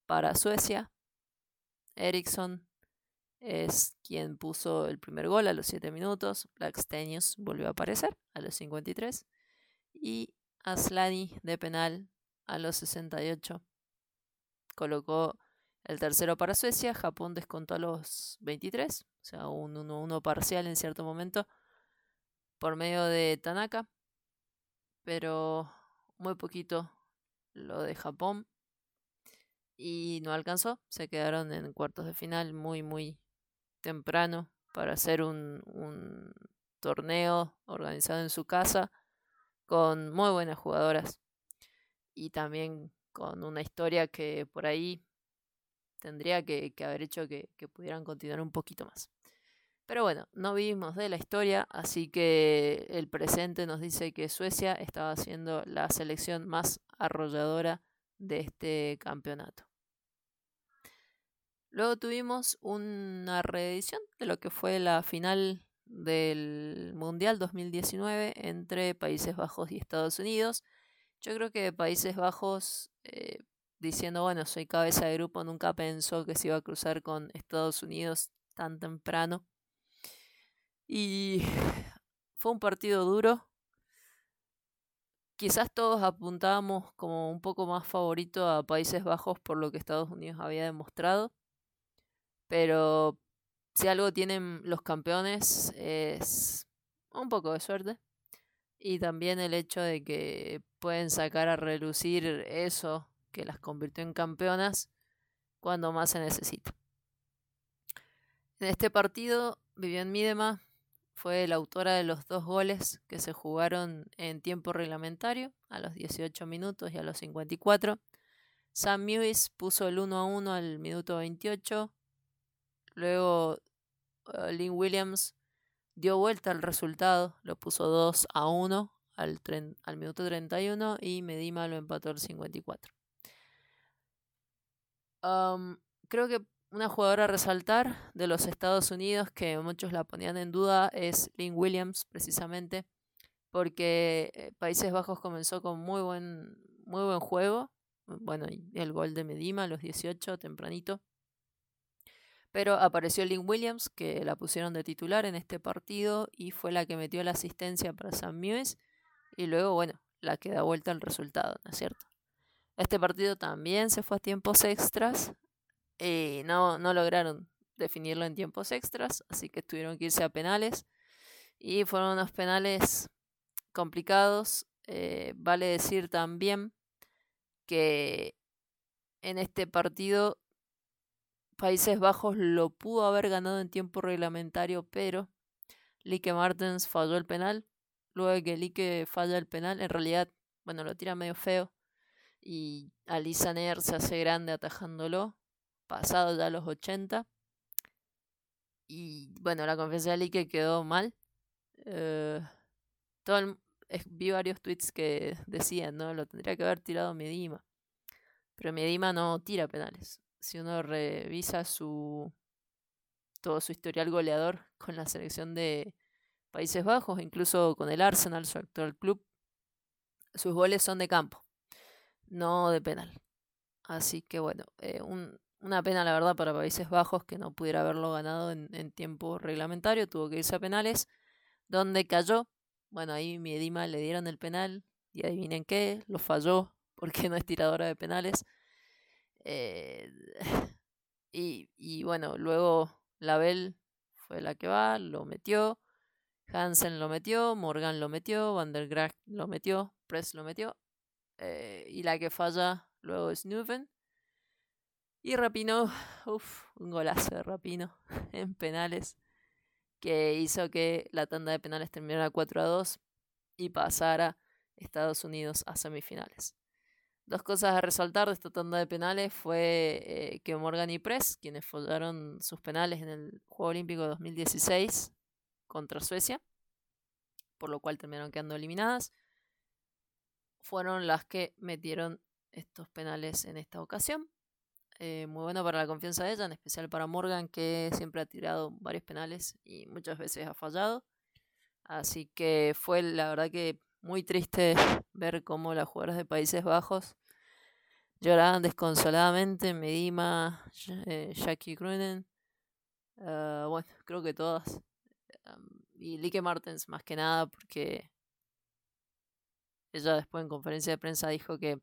para Suecia. Ericsson es quien puso el primer gol a los 7 minutos. Blackstenius volvió a aparecer a los 53. Y Aslani de penal a los 68. Colocó el tercero para Suecia. Japón descontó a los 23. O sea, un 1-1 parcial en cierto momento por medio de Tanaka. Pero muy poquito lo de Japón. Y no alcanzó. Se quedaron en cuartos de final muy, muy temprano para hacer un, un torneo organizado en su casa con muy buenas jugadoras y también con una historia que por ahí tendría que, haber hecho que, que, pudieran continuar un poquito más. Pero bueno, no vivimos de la historia, así que el presente nos dice que Suecia estaba siendo la selección más arrolladora de este campeonato. Luego tuvimos una reedición de lo que fue la final del Mundial 2019 entre Países Bajos y Estados Unidos. Yo creo que Países Bajos, eh, diciendo, bueno, soy cabeza de grupo, nunca pensó que se iba a cruzar con Estados Unidos tan temprano. Y fue un partido duro. Quizás todos apuntábamos como un poco más favorito a Países Bajos por lo que Estados Unidos había demostrado. Pero si algo tienen los campeones es un poco de suerte. Y también el hecho de que pueden sacar a relucir eso que las convirtió en campeonas cuando más se necesita. En este partido, Vivian Midema fue la autora de los dos goles que se jugaron en tiempo reglamentario, a los 18 minutos y a los 54. Sam Mewis puso el 1 a 1 al minuto 28 Luego uh, Lynn Williams dio vuelta al resultado, lo puso 2 a 1 al, al minuto 31 y Medima lo empató al 54. creo que una jugadora a resaltar de los Estados Unidos que muchos la ponían en duda es Lynn Williams, precisamente, porque eh, Países Bajos comenzó con muy buen, muy buen juego. Bueno, el gol de Medima a los 18, tempranito. Pero apareció Lynn Williams, que la pusieron de titular en este partido y fue la que metió la asistencia para San Mewes. Y luego, bueno, la que da vuelta al resultado, ¿no es cierto? Este partido también se fue a tiempos extras y no, no lograron definirlo en tiempos extras, así que tuvieron que irse a penales. Y fueron unos penales complicados. Eh, vale decir también que en este partido Países Bajos lo pudo haber ganado en tiempo reglamentario, pero Lique Martens falló el penal. Luego de que Lique falla el penal, en realidad, bueno, lo tira medio feo. Y Alisa Neer se hace grande atajándolo, pasado ya los 80. Y bueno, la confianza de Lique quedó mal. Eh, todo vi varios tweets que decían, ¿no? Lo tendría que haber tirado Medima. Pero Medima no tira penales si uno revisa su todo su historial goleador con la selección de Países Bajos, incluso con el Arsenal, su actual club, sus goles son de campo, no de penal. Así que bueno, eh, una pena la verdad para Países Bajos que no pudiera haberlo ganado en, tiempo reglamentario, tuvo que irse a penales, donde cayó. Bueno, ahí mi Edima le dieron el penal y adivinen qué, lo falló porque no es tiradora de penales. Eh, y, bueno, luego Label fue la que va, lo metió. Hansen lo metió, Morgan lo metió, Van der Graag lo metió, Press lo metió. Eh, y la que falla luego es Nuven. Y Rapino, uff, un golazo de Rapino en penales que hizo que la tanda de penales terminara 4 a 2 y pasara Estados Unidos a semifinales. Dos cosas a resaltar de esta tanda de penales fue eh, que Morgan y Press, quienes fallaron sus penales en el Juego Olímpico de 2016 contra Suecia, por lo cual terminaron quedando eliminadas, fueron las que metieron estos penales en esta ocasión. Eh, muy bueno para la confianza de ella, en especial para Morgan, que siempre ha tirado varios penales y muchas veces ha fallado. Así que fue la verdad que muy triste ver cómo las jugadoras de Países Bajos lloraban desconsoladamente. Medima, eh, Jackie Grunen, ah, bueno, creo que todas. y Lique Martens más que nada porque ella después en conferencia de prensa dijo que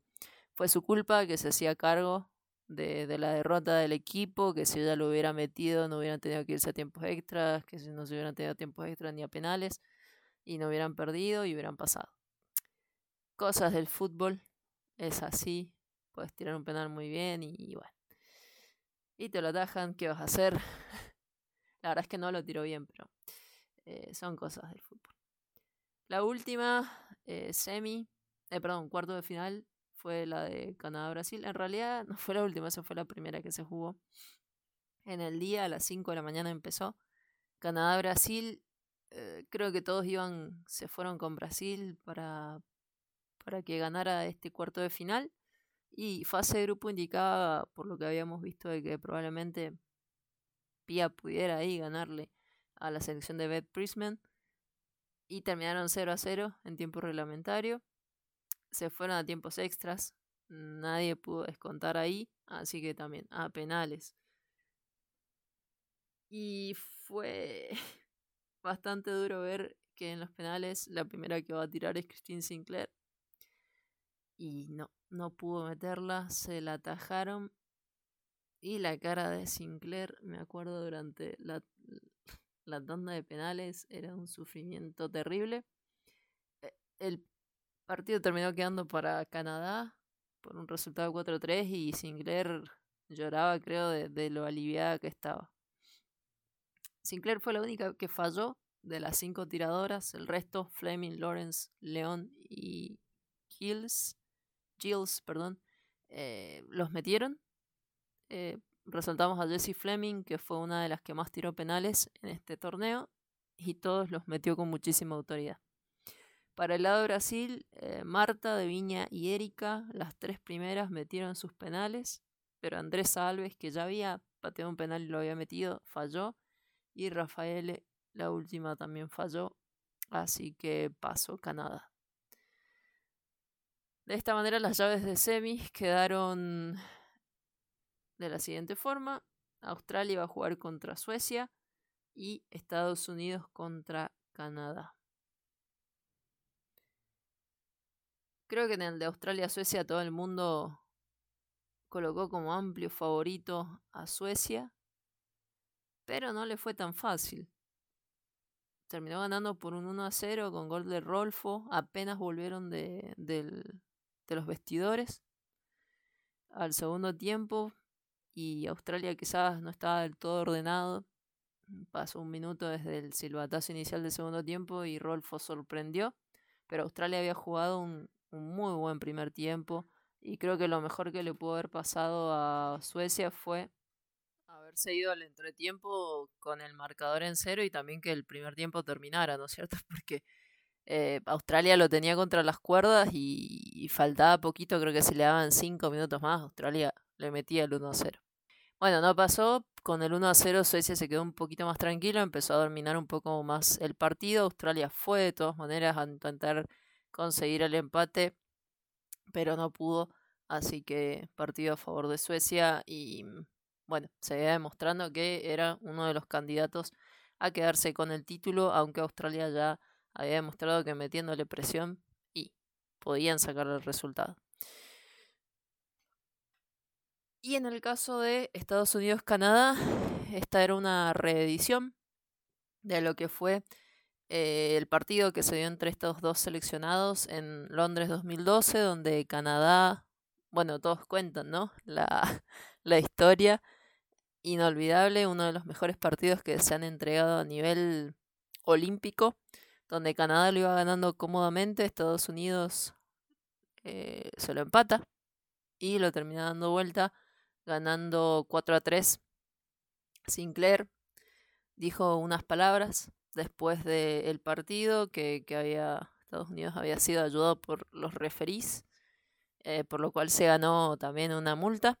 fue su culpa, que se hacía cargo de, la derrota del equipo, que si ella lo hubiera metido no hubieran tenido que irse a tiempos extras, que si no se hubieran tenido tiempos extras ni a penales y no hubieran perdido y hubieran pasado. Cosas del fútbol, es así, puedes tirar un penal muy bien y, bueno. Y te lo atajan, ¿qué vas a hacer? la verdad es que no lo tiro bien, pero eh, son cosas del fútbol. La última eh, semi, eh, perdón, cuarto de final fue la de Canadá-Brasil. En realidad no fue la última, esa fue la primera que se jugó. En el día, a las 5 de la mañana empezó. Canadá-Brasil, eh, creo que todos iban, se fueron con Brasil para, para que ganara este cuarto de final. Y fase de grupo indicaba, por lo que habíamos visto, de que probablemente Pia pudiera ahí ganarle a la selección de Beth Prisman. Y terminaron 0 a 0 en tiempo reglamentario se fueron a tiempos extras. Nadie pudo descontar ahí, así que también a penales. Y fue bastante duro ver que en los penales la primera que va a tirar es Christine Sinclair. Y no, no pudo meterla, se la atajaron. Y la cara de Sinclair, me acuerdo durante la, la tanda de penales, era un sufrimiento terrible. E, el partido terminó quedando para Canadá por un resultado 4-3 y Sinclair lloraba, creo, de, lo aliviada que estaba. Sinclair fue la única que falló de las cinco tiradoras. El resto, Fleming, Lawrence, León y Gilles, Gilles perdón, eh, los metieron. Eh, resaltamos a Jessie Fleming, que fue una de las que más tiró penales en este torneo, y todos los metió con muchísima autoridad. Para el lado de Brasil, eh, Marta, De Viña y Erika, las tres primeras metieron sus penales, pero Andrés Alves, que ya había pateado un penal y lo había metido, falló. Y Rafael, la última, también falló. Así que pasó Canadá. De esta manera las llaves de semis quedaron de la siguiente forma. Australia va a jugar contra Suecia y Estados Unidos contra Canadá. Creo que en el de Australia-Suecia todo el mundo colocó como amplio favorito a Suecia, pero no le fue tan fácil. Terminó ganando por un 1 a 0 con gol de Rolfo, apenas volvieron de, de los vestidores al segundo tiempo y Australia quizás no estaba del todo ordenado. Pasó un minuto desde el silbatazo inicial del segundo tiempo y Rolfo sorprendió, pero Australia había jugado un, un muy buen primer tiempo y creo que lo mejor que le pudo haber pasado a Suecia fue haberse ido al entretiempo con el marcador en cero y también que el primer tiempo terminara, ¿no es cierto? Porque eh, Australia lo tenía contra las cuerdas y, faltaba poquito, creo que si le daban cinco minutos más, Australia le metía el 1 a 0. Bueno, no pasó, con el 1 a 0 Suecia se quedó un poquito más tranquilo, empezó a dominar un poco más el partido, Australia fue de todas maneras a intentar conseguir el empate, pero no pudo. Así que partido a favor de Suecia y mm, bueno, se demostrando que era uno de los candidatos a quedarse con el título, aunque Australia ya había demostrado que metiéndole presión y podían sacar el resultado. Y en el caso de Estados Unidos-Canadá, esta era una reedición de lo que fue eh, el partido que se dio entre estos dos seleccionados en Londres 2012, donde Canadá, bueno, todos cuentan, ¿no? La, historia inolvidable, uno de los mejores partidos que se han entregado a nivel olímpico, donde Canadá lo iba ganando cómodamente, Estados Unidos eh, se lo empata y lo termina dando vuelta, ganando 4 a 3. Sinclair dijo unas palabras después del partido que, había Estados Unidos había sido ayudado por los referís, eh, por lo cual se ganó también una multa.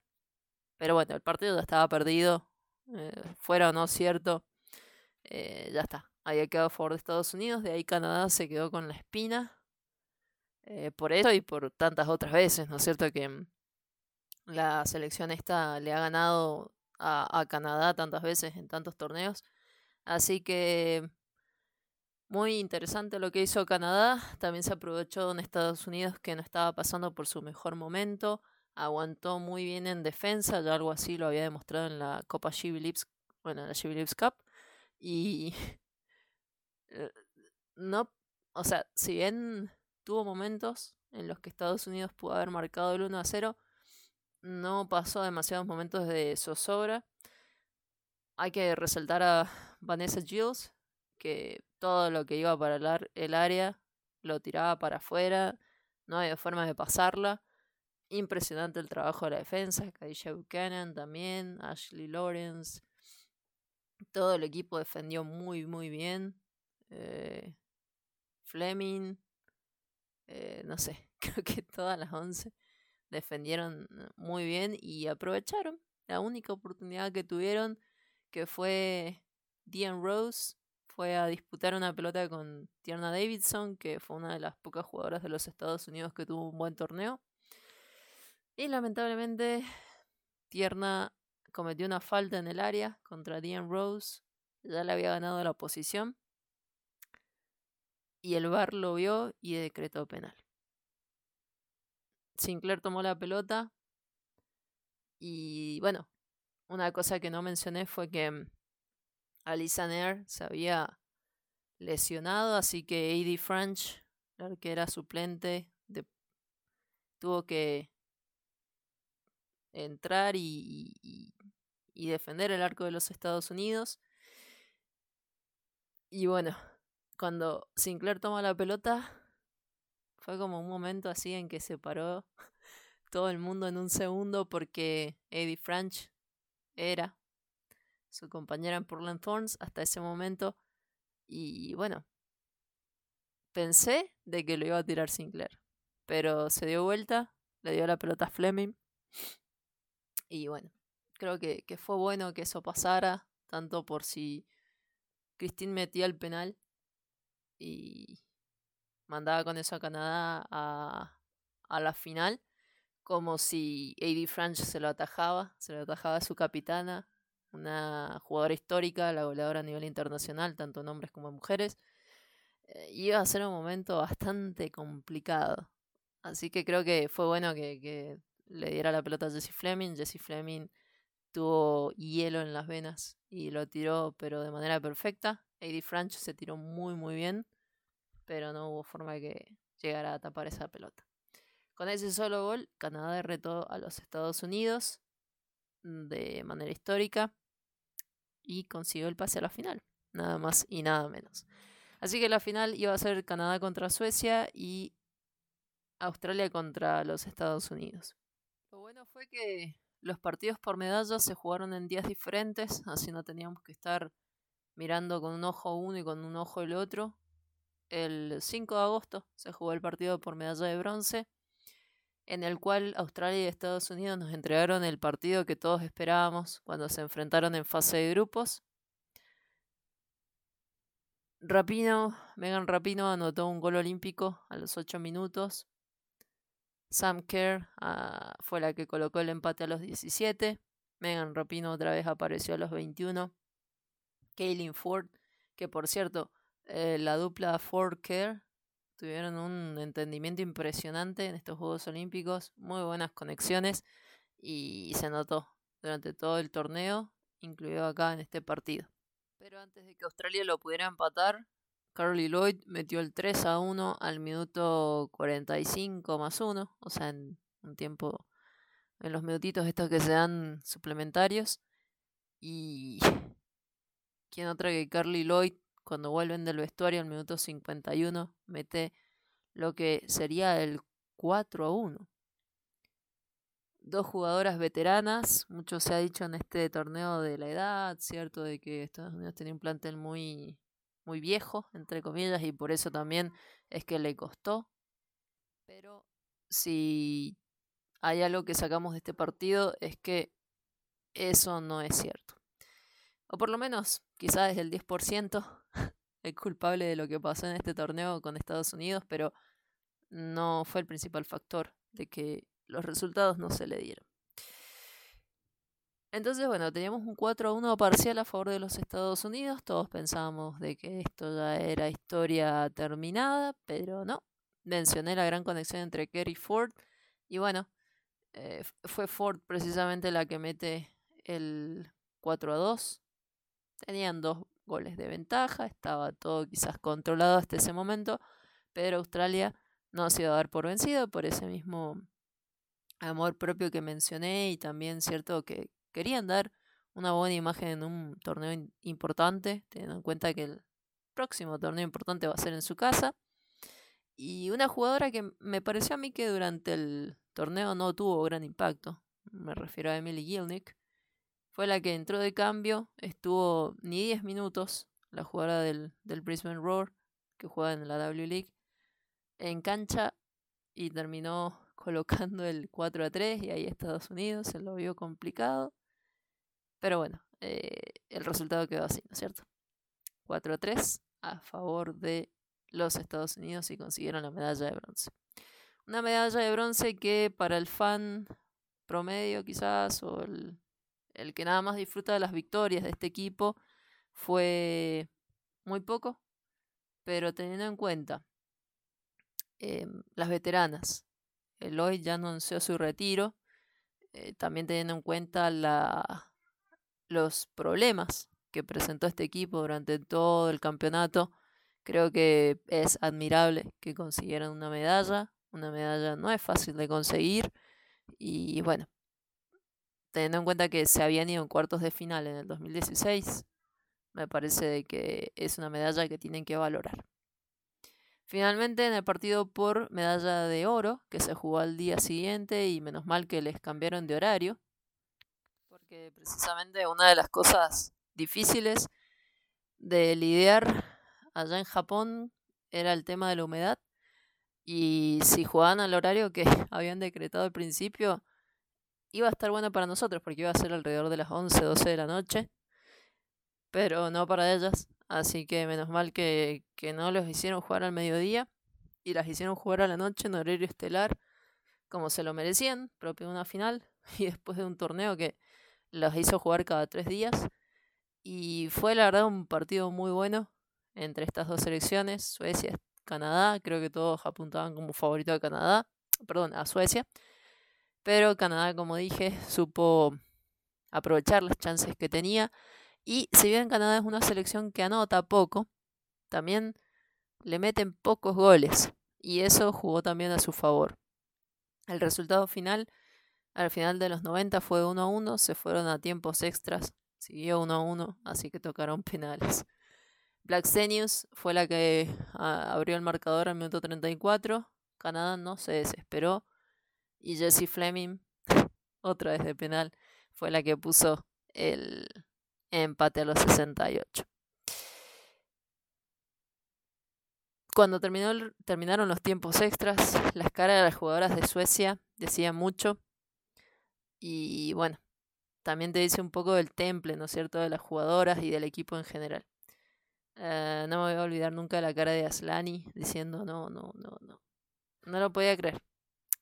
Pero bueno, el partido ya estaba perdido, eh, fuera o no cierto, eh, ya está. Había quedado a favor de Estados Unidos, de ahí Canadá se quedó con la espina. Por eso y por tantas otras veces, ¿no es cierto? Que mm, la selección esta le ha ganado a, a Canadá tantas veces en tantos torneos. Así que muy interesante lo que hizo Canadá. También se aprovechó en Estados Unidos que no estaba pasando por su mejor momento. Aguantó muy bien en defensa. Ya algo así lo había demostrado en la Copa Lips, bueno, la Lips Cup. Y eh, no, o sea, si bien tuvo momentos en los que Estados Unidos pudo haber marcado el 1 a 0, no pasó demasiados momentos de zozobra. Hay que resaltar a Vanessa Gilles, que todo lo que iba para el, área lo tiraba para afuera, no había forma de pasarla. Impresionante el trabajo de la defensa, Kadisha Buchanan también, Ashley Lawrence. Todo el equipo defendió muy, muy bien. Eh, Fleming, eh, no sé, creo que todas las 11 defendieron muy bien y aprovecharon la única oportunidad que tuvieron, que fue Diane Rose, fue a disputar una pelota con Tierna Davidson, que fue una de las pocas jugadoras de los Estados Unidos que tuvo un buen torneo. Y lamentablemente, Tierna cometió una falta en el área contra Diane Rose. Ya le había ganado la posición. Y el VAR lo vio y decretó penal. Sinclair tomó la pelota. Y bueno, una cosa que no mencioné fue que mm, Alisa Nair se había lesionado, así que A.D. French, la era suplente, tuvo que entrar y, y, defender el arco de los Estados Unidos. Y bueno, cuando Sinclair toma la pelota, fue como un momento así en que se paró todo el mundo en un segundo porque Eddie French era su compañera en Portland Thorns hasta ese momento. Y bueno, pensé de que lo iba a tirar Sinclair, pero se dio vuelta, le dio la pelota a Fleming. Y bueno, creo que, que fue bueno que eso pasara, tanto por si Christine metía el penal y mandaba con eso a Canadá a, a la final, como si A.D. French se lo atajaba, se lo atajaba a su capitana una jugadora histórica, la goleadora a nivel internacional, tanto en hombres como en mujeres. Eh, iba a ser un momento bastante complicado. Así que creo que fue bueno que, le diera la pelota a Jesse Fleming. Jesse Fleming tuvo hielo en las venas y lo tiró, pero de manera perfecta. Eddie French se tiró muy, muy bien, pero no hubo forma de que llegara a tapar esa pelota. Con ese solo gol, Canadá derretó a los Estados Unidos de manera histórica y consiguió el pase a la final, nada más y nada menos. Así que la final iba a ser Canadá contra Suecia y Australia contra los Estados Unidos. Lo bueno fue que los partidos por medallas se jugaron en días diferentes, así no teníamos que estar mirando con un ojo uno y con un ojo el otro. El 5 de agosto se jugó el partido por medalla de bronce en el cual Australia y Estados Unidos nos entregaron el partido que todos esperábamos cuando se enfrentaron en fase de grupos. Rapino, Megan Rapino anotó un gol olímpico a los 8 minutos. Sam Kerr ah, fue la que colocó el empate a los 17. Megan Rapino otra vez apareció a los 21. Kaylin Ford, que por cierto, eh, la dupla Ford-Kerr tuvieron un entendimiento impresionante en estos Juegos Olímpicos, muy buenas conexiones y se notó durante todo el torneo, incluido acá en este partido. Pero antes de que Australia lo pudiera empatar, Carly Lloyd metió el 3 a 1 al minuto 45 más 1, o sea, en un tiempo, en los minutitos estos que se dan suplementarios. Y. ¿Quién otra que Carly Lloyd cuando vuelven del vestuario al minuto 51, mete lo que sería el 4 a 1. Dos jugadoras veteranas, mucho se ha dicho en este torneo de la edad, cierto, de que Estados Unidos tenía un plantel muy, muy viejo, entre comillas, y por eso también es que le costó. Pero si hay algo que sacamos de este partido es que eso no es cierto. O por lo menos, quizás es el 10% el culpable de lo que pasó en este torneo con Estados Unidos, pero no fue el principal factor de que los resultados no se le dieron. Entonces, bueno, teníamos un 4 a 1 parcial a favor de los Estados Unidos. Todos pensábamos de que esto ya era historia terminada, pero no. Mencioné la gran conexión entre Kerry y Ford. Y bueno, eh, fue Ford precisamente la que mete el 4 a 2. Tenían dos goles de ventaja, estaba todo quizás controlado hasta ese momento, pero Australia no se iba a dar por vencido por ese mismo amor propio que mencioné y también cierto que querían dar una buena imagen en un torneo importante, teniendo en cuenta que el próximo torneo importante va a ser en su casa. Y una jugadora que me pareció a mí que durante el torneo no tuvo gran impacto, me refiero a Emily Gilnick, fue la que entró de cambio, estuvo ni 10 minutos, la jugadora del, del Brisbane Roar, que juega en la W League, en cancha y terminó colocando el 4 a 3 y ahí Estados Unidos se lo vio complicado. Pero bueno, eh, el resultado quedó así, ¿no es cierto? 4 a 3 a favor de los Estados Unidos y consiguieron la medalla de bronce. Una medalla de bronce que para el fan promedio quizás o el, el que nada más disfruta de las victorias de este equipo fue muy poco, pero teniendo en cuenta Em, las veteranas. Eloy ya anunció su retiro, eh, también teniendo en cuenta los problemas que presentó este equipo durante todo el campeonato. Creo que es admirable que consiguieran una medalla. Una medalla no es fácil de conseguir. Y bueno, teniendo en cuenta que se habían ido en cuartos de final en el 2016, me parece que es una medalla que tienen que valorar. Finalmente, en el partido por medalla de oro, que se jugó al día siguiente, y menos mal que les cambiaron de horario, porque precisamente una de las cosas difíciles de lidiar allá en Japón era el tema de la humedad. Y si jugaban al horario que habían decretado al principio, iba a estar bueno para nosotros, porque iba a ser alrededor de las 11, 12 de la noche, pero no para ellas. Así que menos mal que, no los hicieron jugar al mediodía y las hicieron jugar a la noche en horario estelar, como se lo merecían, propio de una final y después de un torneo que los hizo jugar cada tres días. Y fue la verdad un partido muy bueno entre estas dos selecciones, Suecia, Canadá, creo que todos apuntaban como favorito a Canadá, perdón, a Suecia. Pero Canadá, como dije, supo aprovechar las chances que tenía y si bien Canadá es una selección que anota poco, también le meten pocos goles. Y eso jugó también a su favor. El resultado final, al final de los 90, fue 1 a 1. Se fueron a tiempos extras. Siguió 1 a 1, así que tocaron penales. Black Senius fue la que ah, abrió el marcador al minuto 34. Canadá no se desesperó. Y Jesse Fleming, otra vez de penal, fue la que puso el, empate a los 68. Cuando terminó terminaron los tiempos extras, las caras de las jugadoras de Suecia decían mucho. Y bueno, también te dice un poco del temple, ¿no es cierto?, de las jugadoras y del equipo en general. Eh, no me voy a olvidar nunca la cara de Aslani diciendo no, no, no, no. No lo podía creer.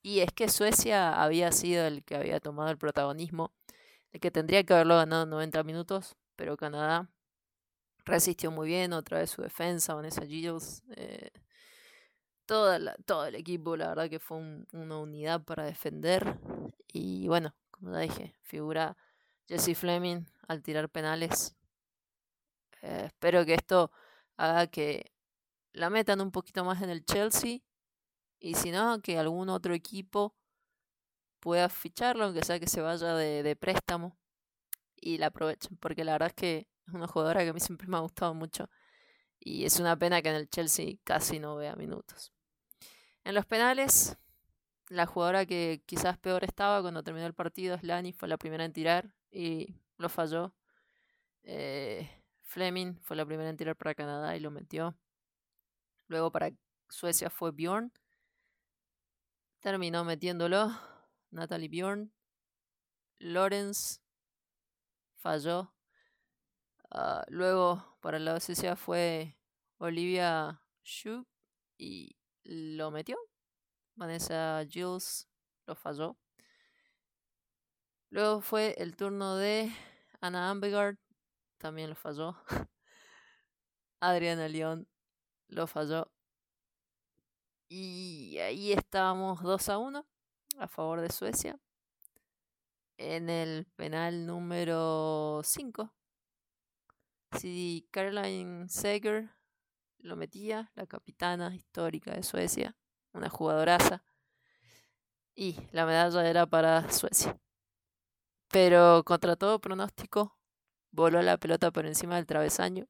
Y es que Suecia había sido el que había tomado el protagonismo que tendría que haberlo ganado en 90 minutos, pero Canadá resistió muy bien, otra vez su defensa, Vanessa Giles, eh, todo el equipo, la verdad que fue una unidad para defender. Y bueno, como ya dije, figura Jesse Fleming al tirar penales. Eh, espero que esto haga que la metan un poquito más en el Chelsea. Y si no, que algún otro equipo pueda ficharlo, aunque sea que se vaya de, préstamo y la aprovechen, porque la verdad es que es una jugadora que a mí siempre me ha gustado mucho y es una pena que en el Chelsea casi no vea minutos. En los penales, la jugadora que quizás peor estaba cuando terminó el partido, Slani, fue la primera en tirar y lo falló. Eh, Fleming fue la primera en tirar para Canadá y lo metió. Luego para Suecia fue Bjorn. Terminó metiéndolo. Natalie Bjorn, Lawrence falló. Ah, luego, para la Suecia fue Olivia Shu y lo metió. Vanessa Gilles lo falló. Luego fue el turno de Anna Ambegard, también lo falló. Adriana León lo falló. Y ahí estábamos 2 a 1 a favor de Suecia. En el penal número 5. Si Caroline Seger lo metía, la capitana histórica de Suecia, una jugadoraza. Y la medalla era para Suecia. Pero contra todo pronóstico, voló la pelota por encima del travesaño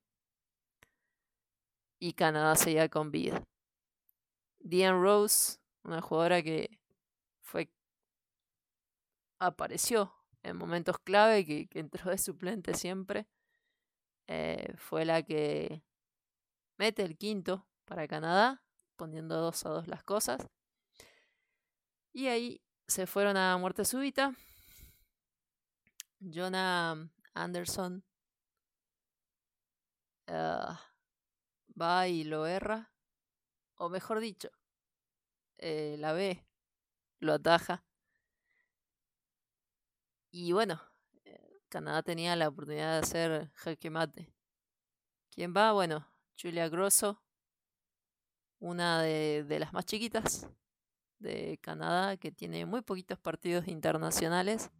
y Canadá seguía con vida. Diane Rose, una jugadora que fue apareció en momentos clave, que, entró de suplente siempre, eh, fue la que mete el quinto para Canadá, poniendo dos a dos las cosas. Y ahí se fueron a muerte súbita. Jonah Anderson ah, va y lo erra. O mejor dicho, eh, la ve, lo ataja. Y bueno, eh, Canadá tenía la oportunidad de hacer jaque mate. ¿Quién va? Bueno, Julia Grosso, una de, de las más chiquitas de Canadá, que tiene muy poquitos partidos internacionales.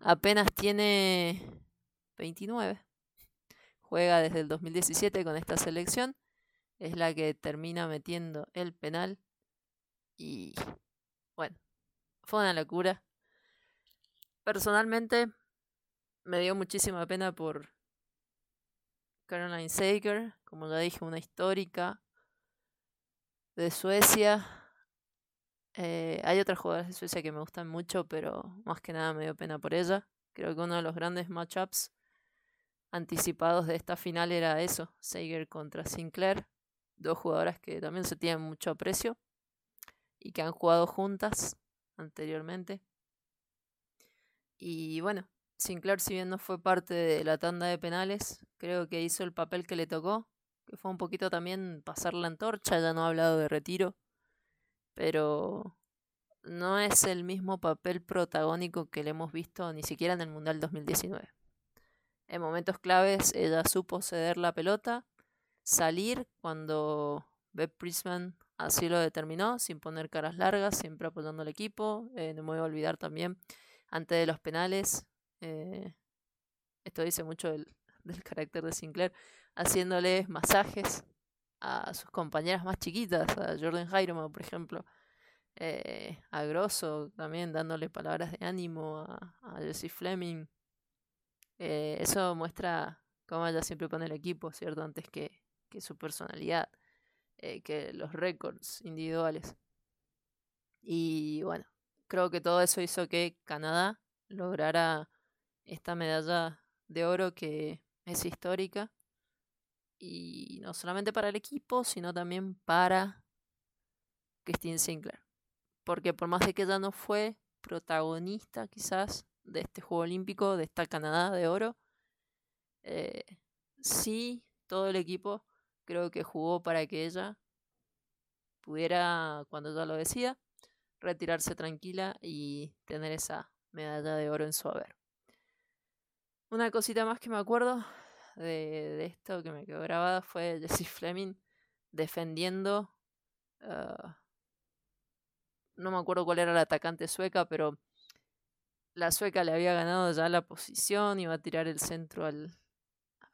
Apenas tiene 29. Juega desde el 2017 con esta selección. Es la que termina metiendo el penal. Y bueno, fue una locura. Personalmente me dio muchísima pena por Caroline Sager, como ya dije, una histórica de Suecia. Eh, hay otras jugadoras de Suecia que me gustan mucho, pero más que nada me dio pena por ella. Creo que uno de los grandes matchups anticipados de esta final era eso, Sager contra Sinclair, dos jugadoras que también se tienen mucho aprecio y que han jugado juntas anteriormente. Y bueno, Sinclair si bien no fue parte de la tanda de penales, creo que hizo el papel que le tocó, que fue un poquito también pasar la antorcha, ya no ha hablado de retiro, pero no es el mismo papel protagónico que le hemos visto ni siquiera en el Mundial 2019. En momentos claves ella supo ceder la pelota, salir cuando Beth Prisman así lo determinó, sin poner caras largas, siempre apoyando al equipo. Eh, no me voy a olvidar también, antes de los penales, eh, esto dice mucho del, carácter de Sinclair, haciéndoles masajes a sus compañeras más chiquitas, a Jordan Jairo, por ejemplo, eh, a Grosso también dándole palabras de ánimo a, a Jesse Fleming. Eso muestra cómo ella siempre pone el equipo, ¿cierto? Antes que, que su personalidad, eh, que los récords individuales. Y bueno, creo que todo eso hizo que Canadá lograra esta medalla de oro que es histórica. Y no solamente para el equipo, sino también para Christine Sinclair. Porque por más de que ella no fue protagonista quizás de este Juego Olímpico, de esta Canadá de oro. Eh, sí, todo el equipo creo que jugó para que ella pudiera, cuando ella lo decida, retirarse tranquila y tener esa medalla de oro en su haber. Una cosita más que me acuerdo de, esto que me quedó grabada fue Jessie Fleming defendiendo. Ah, no me acuerdo cuál era la atacante sueca, pero la sueca le había ganado ya la posición, iba a tirar el centro al,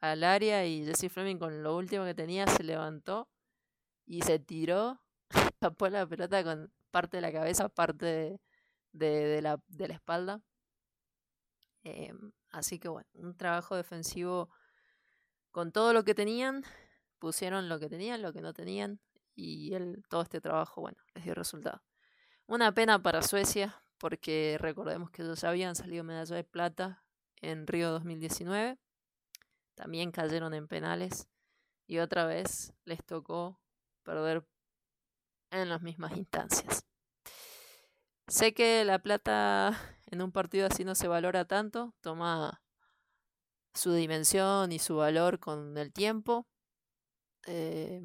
al área y Jesse Fleming con lo último que tenía se levantó y se tiró, tapó la pelota con parte de la cabeza, parte de, de, la, de la, espalda. Em, así que bueno, un trabajo defensivo con todo lo que tenían, pusieron lo que tenían, lo que no tenían y el, todo este trabajo, bueno, les dio resultado. Una pena para Suecia porque recordemos que ellos habían salido medalla de plata en Río 2019. También cayeron en penales y otra vez les tocó perder en las mismas instancias. Sé que la plata en un partido así no se valora tanto, toma su dimensión y su valor con el tiempo. Eh,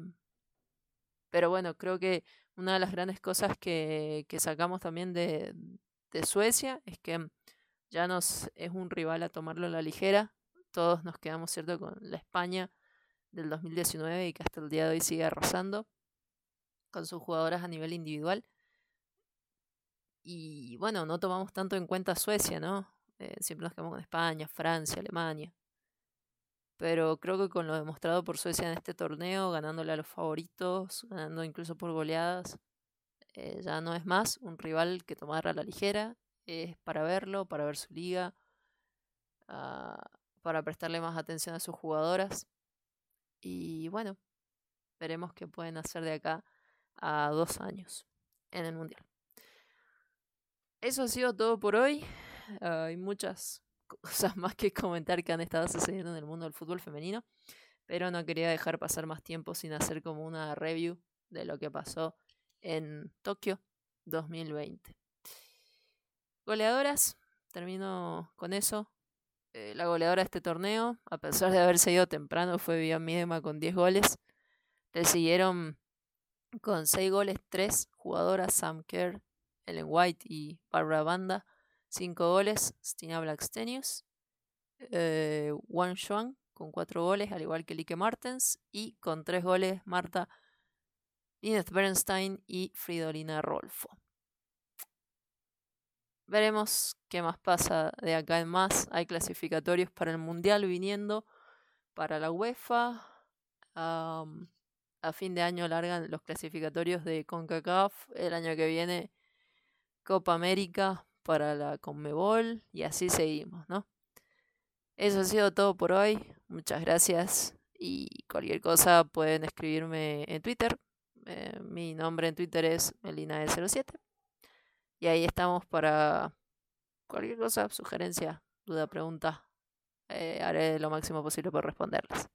pero bueno, creo que una de las grandes cosas que, que sacamos también de, de, Suecia es que ya nos es un rival a tomarlo a la ligera. Todos nos quedamos, ¿cierto?, con la España del 2019 y que hasta el día de hoy sigue arrasando con sus jugadoras a nivel individual. Y bueno, no tomamos tanto en cuenta Suecia, ¿no? Eh, siempre nos quedamos con España, Francia, Alemania. Pero creo que con lo demostrado por Suecia en este torneo, ganándole a los favoritos, ganando incluso por goleadas, eh, ya no es más un rival que tomar a la ligera. Es para verlo, para ver su liga, ah, para prestarle más atención a sus jugadoras. Y bueno, veremos qué pueden hacer de acá a dos años en el Mundial. Eso ha sido todo por hoy. hay muchas cosas más que comentar que han estado sucediendo en el mundo del fútbol femenino, pero no quería dejar pasar más tiempo sin hacer como una review de lo que pasó en Tokio 2020. Goleadoras, termino con eso. Eh, la goleadora de este torneo, a pesar de haberse ido temprano, fue Vivian Miedema con 10 goles. Le siguieron con 6 goles 3 jugadoras Sam Kerr, Ellen White y Barbara Banda 5 goles, Stina Blackstenius. Eh, Wang Xuan con 4 goles, al igual que Lique Martens. Y con 3 goles, Marta Lineth Bernstein y Fridolina Rolfo. Veremos qué más pasa de acá en más. Hay clasificatorios para el Mundial viniendo para la UEFA. a fin de año largan los clasificatorios de CONCACAF. El año que viene Copa América para la Conmebol y así seguimos, ¿no? Eso ha sido todo por hoy. Muchas gracias y cualquier cosa pueden escribirme en Twitter. Eh, mi nombre en Twitter es Melina07. Y ahí estamos para cualquier cosa, sugerencia, duda, pregunta. Eh, haré lo máximo posible por responderlas.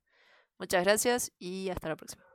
Muchas gracias y hasta la próxima.